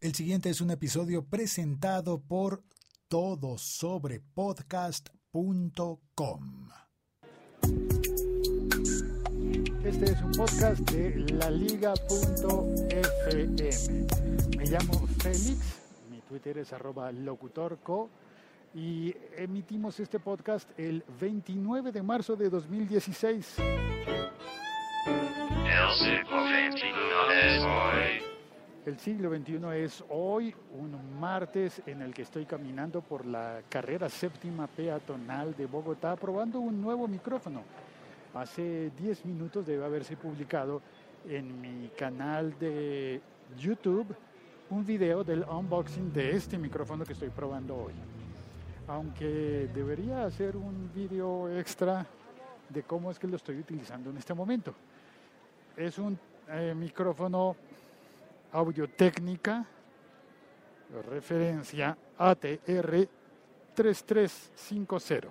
El siguiente es un episodio presentado por todosobrepodcast.com. Este es un podcast de laliga.fm. Me llamo Félix, mi Twitter es arroba locutorco y emitimos este podcast el 29 de marzo de 2016. El siglo. El siglo XXI es hoy, un martes en el que estoy caminando por la carrera séptima peatonal de Bogotá probando un nuevo micrófono. Hace 10 minutos debe haberse publicado en mi canal de YouTube un video del unboxing de este micrófono que estoy probando hoy. Aunque debería hacer un video extra de cómo es que lo estoy utilizando en este momento. Es un eh, micrófono Audio Técnica, referencia ATR 3350.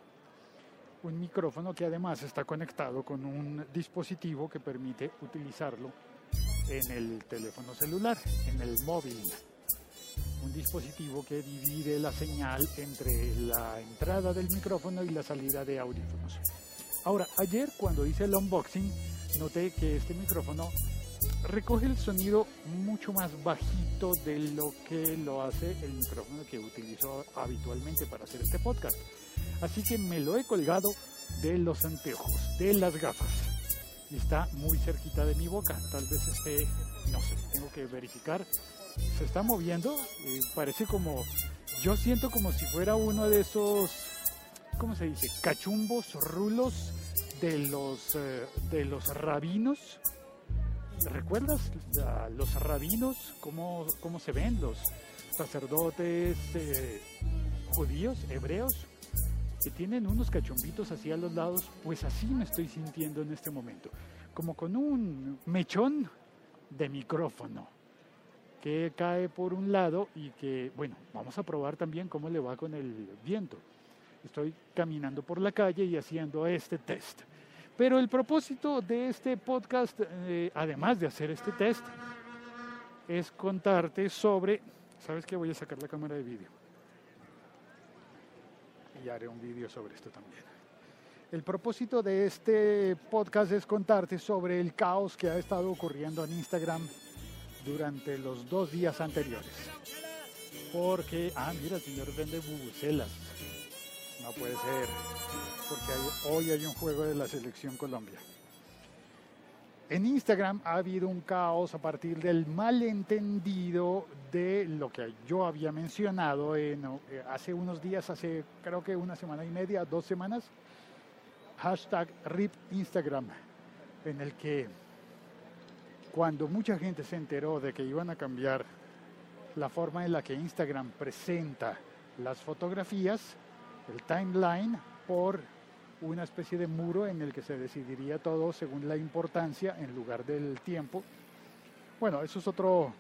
Un micrófono que además está conectado con un dispositivo que permite utilizarlo en el teléfono celular, en el móvil. Un dispositivo que divide la señal entre la entrada del micrófono y la salida de audífonos. Ahora, ayer cuando hice el unboxing, noté que este micrófono recoge el sonido mucho más bajito de lo que lo hace el micrófono que utilizo habitualmente para hacer este podcast. Así que me lo he colgado de los anteojos, de las gafas. Y está muy cerquita de mi boca. Tal vez esté, no sé, tengo que verificar. Se está moviendo. eh, parece como, yo siento como si fuera uno de esos, ¿cómo se dice? Cachumbos, rulos de los, eh, de los rabinos ¿Recuerdas los rabinos? ¿Cómo, cómo se ven los sacerdotes eh, judíos, hebreos? Que tienen unos cachumbitos así a los lados. Pues así me estoy sintiendo en este momento. Como con un mechón de micrófono que cae por un lado y que, bueno, vamos a probar también cómo le va con el viento. Estoy caminando por la calle y haciendo este test. Pero el propósito de este podcast, eh, además de hacer este test, es contarte sobre... ¿Sabes qué? Voy a sacar la cámara de vídeo. Y haré un vídeo sobre esto también. El propósito de este podcast es contarte sobre el caos que ha estado ocurriendo en Instagram durante los dos días anteriores. Porque, ah, mira, el señor vende bubucelas. No puede ser, porque hoy hay un juego de la selección Colombia. En Instagram ha habido un caos a partir del malentendido de lo que yo había mencionado en, eh, hace unos días, hace creo que una semana y media, dos semanas, hashtag RIP Instagram, en el que cuando mucha gente se enteró de que iban a cambiar la forma en la que Instagram presenta las fotografías, el timeline, por una especie de muro en el que se decidiría todo según la importancia en lugar del tiempo. Bueno, eso es otro,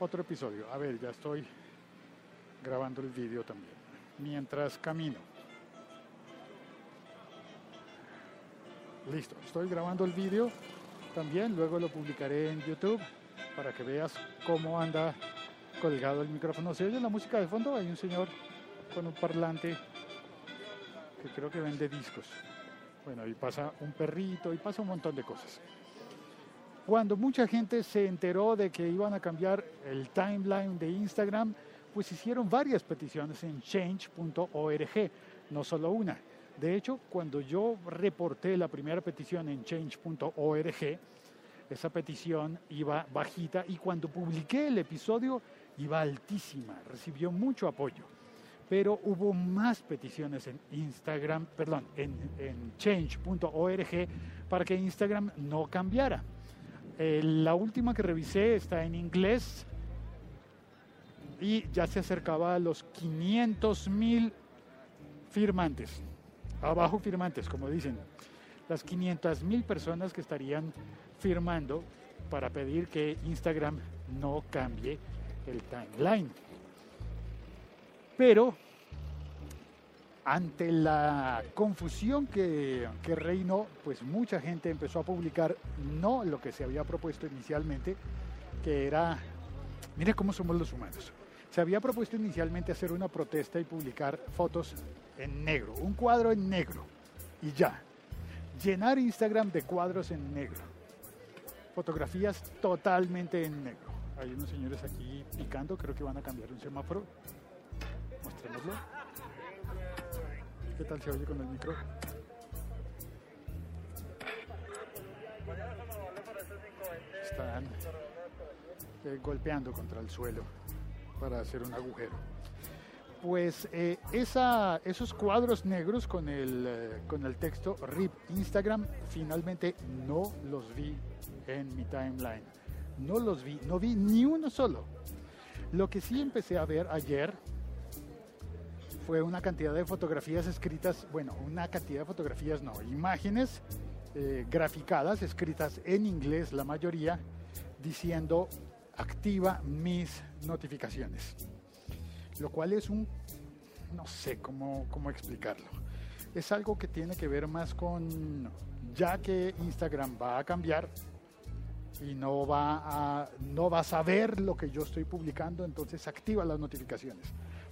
otro episodio. A ver, ya estoy grabando el vídeo también, mientras camino. Listo, estoy grabando el vídeo también, luego lo publicaré en YouTube para que veas cómo anda colgado el micrófono. ¿Se oye la música de fondo? Hay un señor con un parlante que creo que vende discos. Bueno, y pasa un perrito y pasa un montón de cosas. Cuando mucha gente se enteró de que iban a cambiar el timeline de Instagram, pues hicieron varias peticiones en change.org, no solo una. De hecho, cuando yo reporté la primera petición en change.org, esa petición iba bajita y cuando publiqué el episodio iba altísima, recibió mucho apoyo. Pero hubo más peticiones en Instagram, perdón, en, change.org para que Instagram no cambiara. Eh, la última que revisé está en inglés y ya se acercaba a los 500 mil firmantes, abajo firmantes, como dicen, las 500 mil personas que estarían firmando para pedir que Instagram no cambie el timeline. Pero ante la confusión que, que, reinó, pues mucha gente empezó a publicar no lo que se había propuesto inicialmente, que era Mire cómo somos los humanos. Se había propuesto inicialmente hacer una protesta y publicar fotos en negro, un cuadro en negro y ya. Llenar Instagram de cuadros en negro. Fotografías totalmente en negro. Hay unos señores aquí picando, creo que van a cambiar un semáforo. ¿Qué tal se oye con el micro? Están eh, golpeando contra el suelo para hacer un agujero. Pues eh, esa, esos cuadros negros con el, eh, con el texto RIP Instagram finalmente no los vi en mi timeline. No los vi, no vi ni uno solo. Lo que sí empecé a ver ayer fue una cantidad de fotografías escritas, bueno, una cantidad de fotografías no, imágenes eh, graficadas, escritas en inglés la mayoría, diciendo activa mis notificaciones. Lo cual es un, no sé cómo, cómo explicarlo. Es algo que tiene que ver más con, ya que Instagram va a cambiar y no va a, no va a saber lo que yo estoy publicando, entonces activa las notificaciones.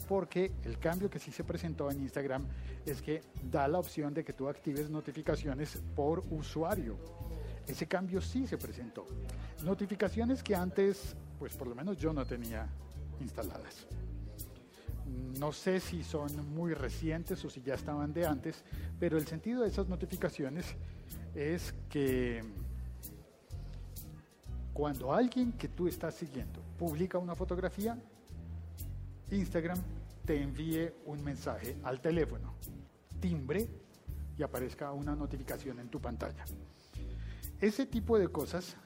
Porque el cambio que sí se presentó en Instagram es que da la opción de que tú actives notificaciones por usuario. Ese cambio sí se presentó. Notificaciones que antes, pues por lo menos yo no tenía instaladas. No sé si son muy recientes o si ya estaban de antes, pero el sentido de esas notificaciones es que cuando alguien que tú estás siguiendo publica una fotografía, Instagram te envíe un mensaje al teléfono, timbre y aparezca una notificación en tu pantalla. Ese tipo de cosas,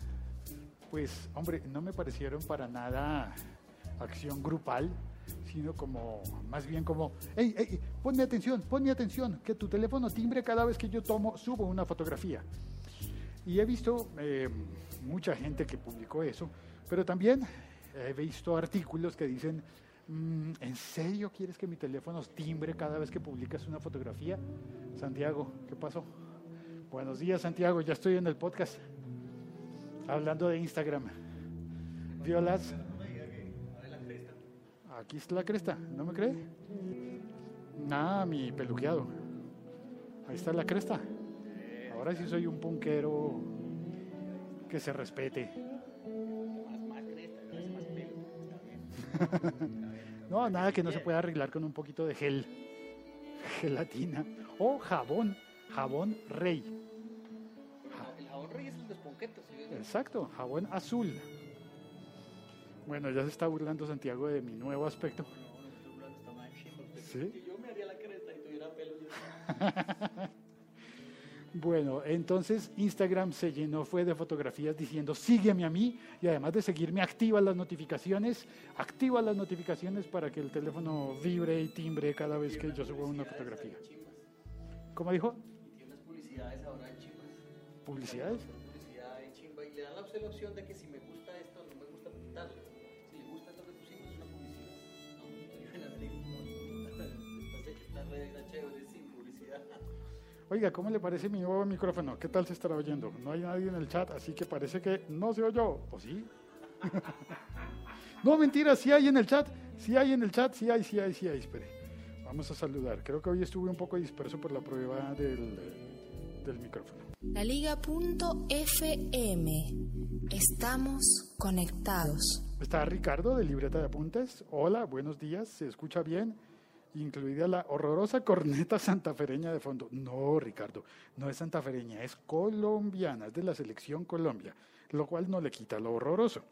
pues, hombre, no me parecieron para nada acción grupal, sino como, más bien como, hey, hey, ponme atención, ponme atención, que tu teléfono timbre cada vez que yo tomo, subo una fotografía. Y he visto eh, mucha gente que publicó eso, pero también he visto artículos que dicen, ¿en serio quieres que mi teléfono timbre cada vez que publicas una fotografía? Santiago, ¿qué pasó? Buenos días, Santiago, ya estoy en el podcast hablando de Instagram. Violas. Aquí está la cresta, ¿no me cree? Nada, mi peluqueado. Ahí está la cresta. Ahora sí soy un punquero que se respete. no, nada que no se pueda arreglar con un poquito de gel, gelatina o jabón, jabón rey. El jabón rey es el de esponquetas. Exacto, jabón azul. Bueno, ya se está burlando Santiago de mi nuevo aspecto. No, no estoy burlando, está mal. ¿Sí? Yo me haría la cresta y tuviera pelo. Bueno, entonces Instagram se llenó, fue de fotografías diciendo sígueme a mí y además de seguirme activa las notificaciones, activa las notificaciones para que el teléfono vibre y timbre cada vez que yo subo una fotografía. ¿Cómo dijo? Unas publicidades ahora en chimbas. ¿Publicidades? Publicidad en chimba y le dan la opción de que si me gusta esto no me gusta tal. Si le gusta esto que pusimos es una publicidad. No, yo la esta red era chévere sin publicidad. Oiga, ¿cómo le parece mi nuevo micrófono? ¿Qué tal se estará oyendo? No hay nadie en el chat, así que parece que no se oyó. ¿O sí? no, mentira, sí hay en el chat. Sí hay en el chat, sí hay, sí hay, sí hay. Espere. Vamos a saludar. Creo que hoy estuve un poco disperso por la prueba del, del micrófono. Laliga.fm. Estamos conectados. Está Ricardo de Libreta de Apuntes. Hola, buenos días. ¿Se escucha bien? Incluida la horrorosa corneta santafereña de fondo. No, Ricardo, no es santafereña, es colombiana, es de la selección Colombia, lo cual no le quita lo horroroso.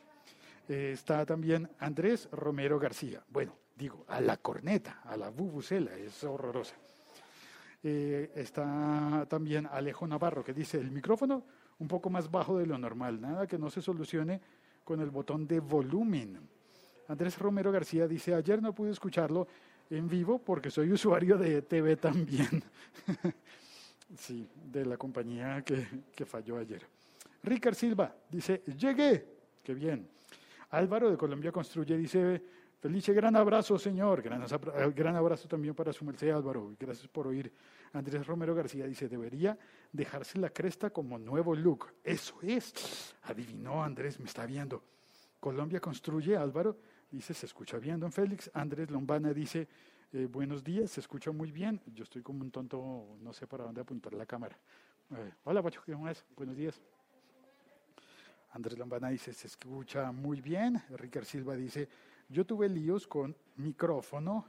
Eh, está también Andrés Romero García. Bueno, digo, a la corneta, a la bubucela, es horrorosa. Eh, está también Alejo Navarro que dice el micrófono un poco más bajo de lo normal, nada que no se solucione con el botón de volumen. Andrés Romero García dice ayer no pude escucharlo en vivo porque soy usuario de TV también. sí, de la compañía que, que falló ayer. Ricard Silva dice llegué, qué bien. Álvaro de Colombia Construye dice Felice, gran abrazo, señor. Gran, abra- gran abrazo también para su merced Álvaro. Gracias por oír. Andrés Romero García dice, debería dejarse la cresta como nuevo look. Eso es. Adivinó Andrés, me está viendo. Colombia construye, Álvaro, dice, se escucha bien, don Félix. Andrés Lombana dice, eh, buenos días, se escucha muy bien. Yo estoy como un tonto, no sé para dónde apuntar la cámara. Eh, hola, Pacho, ¿cómo es? Buenos días. Andrés Lombana dice, se escucha muy bien. Ricardo Silva dice, yo tuve líos con micrófono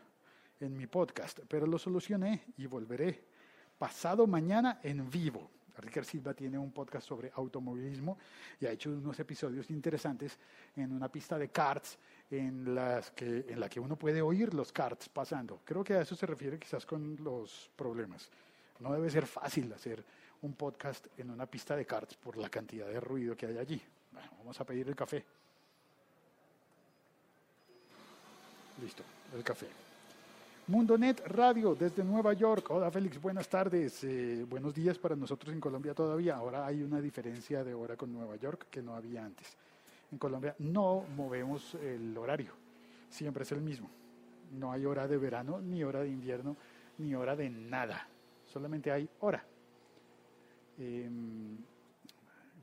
en mi podcast, pero lo solucioné y volveré pasado mañana en vivo. Ricardo Silva tiene un podcast sobre automovilismo y ha hecho unos episodios interesantes en una pista de karts en, las que, en la que uno puede oír los karts pasando. Creo que a eso se refiere quizás con los problemas. No debe ser fácil hacer un podcast en una pista de karts por la cantidad de ruido que hay allí. Bueno, vamos a pedir el café. Listo, el café. Mundonet Radio desde Nueva York. Hola Félix, buenas tardes. Eh, buenos días para nosotros en Colombia todavía. Ahora hay una diferencia de hora con Nueva York que no había antes. En Colombia no movemos el horario, siempre es el mismo. No hay hora de verano, ni hora de invierno, ni hora de nada. Solamente hay hora. Em,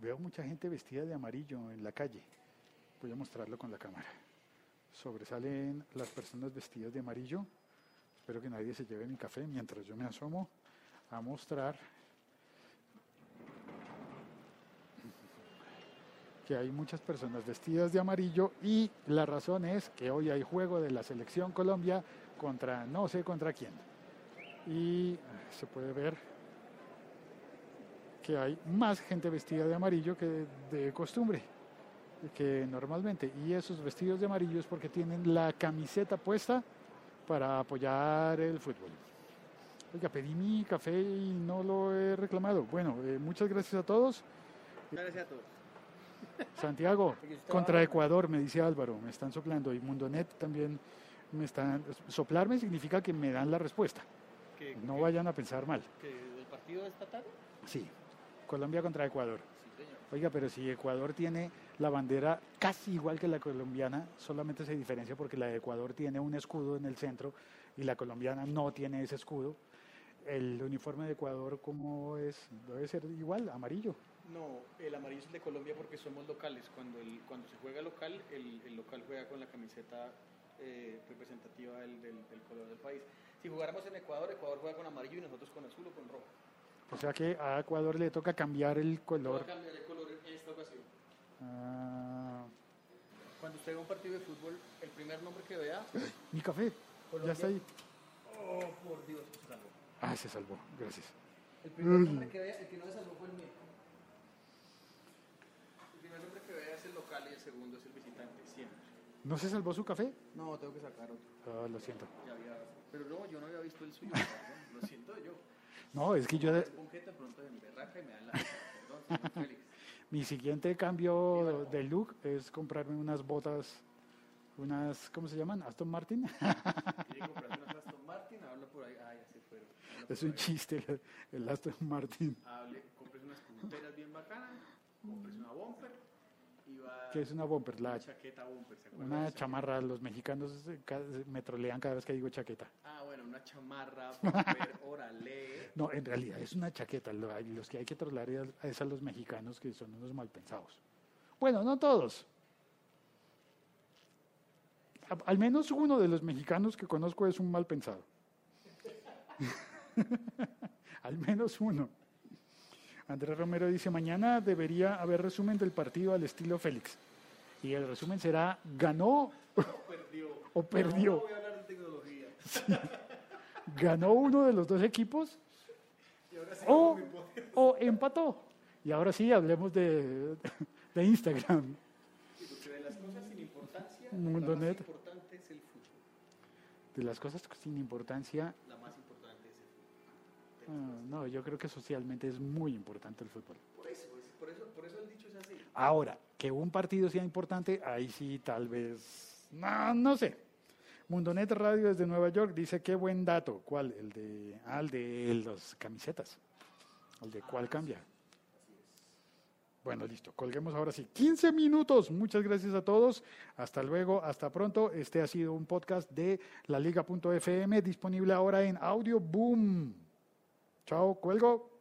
veo mucha gente vestida de amarillo en la calle. Voy a mostrarlo con la cámara. Sobresalen las personas vestidas de amarillo. Espero que nadie se lleve mi café mientras yo me asomo a mostrar que hay muchas personas vestidas de amarillo y la razón es que hoy hay juego de la selección Colombia contra no sé contra quién. Y se puede ver que hay más gente vestida de amarillo que de costumbre, que normalmente. Y esos vestidos de amarillo es porque tienen la camiseta puesta para apoyar el fútbol. Oiga, pedí mi café y no lo he reclamado. Bueno, eh, muchas gracias a todos. Gracias a todos. Santiago, contra Ecuador, me dice Álvaro, me están soplando. Y Mundonet también me están... Soplarme significa que me dan la respuesta. ¿Que, No vayan a pensar mal. partido de esta tarde? Sí, Colombia contra Ecuador. Sí, señor. Oiga, pero si Ecuador tiene la bandera casi igual que la colombiana, solamente se diferencia porque la de Ecuador tiene un escudo en el centro y la colombiana no tiene ese escudo. El uniforme de Ecuador, ¿cómo es? Debe ser igual, amarillo. No, el amarillo es el de Colombia porque somos locales. Cuando, el, cuando se juega local, el, el local juega con la camiseta eh, representativa del, del, del color del país. Si jugáramos en Ecuador, Ecuador juega con amarillo y nosotros con azul o con rojo. O sea que a Ecuador le toca cambiar el color. a cambiar el color en esta ocasión. Ah, Cuando usted ve un partido de fútbol, el primer nombre que vea, mi café, ya está ahí. oh, por Dios, se salvó. Ah, se salvó, gracias. El primer nombre que vea, el que no se salvó fue el mío. El primer nombre que vea es el local y el segundo es el visitante, siempre. ¿No se salvó su café? No, tengo que sacar otro. Ah, lo siento. Ya había- Pero no, yo no había visto el suyo. Lo siento yo. No, es que yo, Félix. mi siguiente cambio de look es comprarme unas botas, unas, ¿cómo se llaman? Aston Martin. Unas Aston Martin, habla por ahí. Ah, ya se fueron. Es un ahí. chiste el, el Aston Martin. Hable, compres unas punteras bien bacanas, compres una bumper ¿Qué es una bumper? La, Una chaqueta bumper, ¿se acuerda de una chamarra, los mexicanos ca- me trolean cada vez que digo chaqueta. Ah, bueno, una chamarra, bumper, órale. No, en realidad es una chaqueta. Los que hay que trolear es a los mexicanos que son unos mal pensados. Bueno, no todos. Al menos uno de los mexicanos que conozco es un mal pensado. Al menos uno. Andrés Romero dice, mañana debería haber resumen del partido al estilo Félix. Y el resumen será, ganó Perdió. o perdió. No voy a hablar de tecnología. ganó uno de los dos equipos o, o empató. Y ahora sí, hablemos de, de Instagram. Sí, porque de las cosas sin importancia, más net. importante es el fútbol. De las cosas sin importancia, La más importante es el fútbol. Ah, no, yo creo que socialmente es muy importante el fútbol. Por eso, es- por eso, por eso el dicho es así. Ahora, que un partido sea importante, ahí sí tal vez, no, no sé. Mundonet Radio desde Nueva York dice, qué buen dato. ¿Cuál? El de, ah, el de las camisetas. El de cuál cambia. Bueno, listo. Colguemos ahora sí. 15 minutos. Muchas gracias a todos. Hasta luego. Hasta pronto. Este ha sido un podcast de la Liga.fm disponible ahora en Audio Boom. Chao. Cuelgo.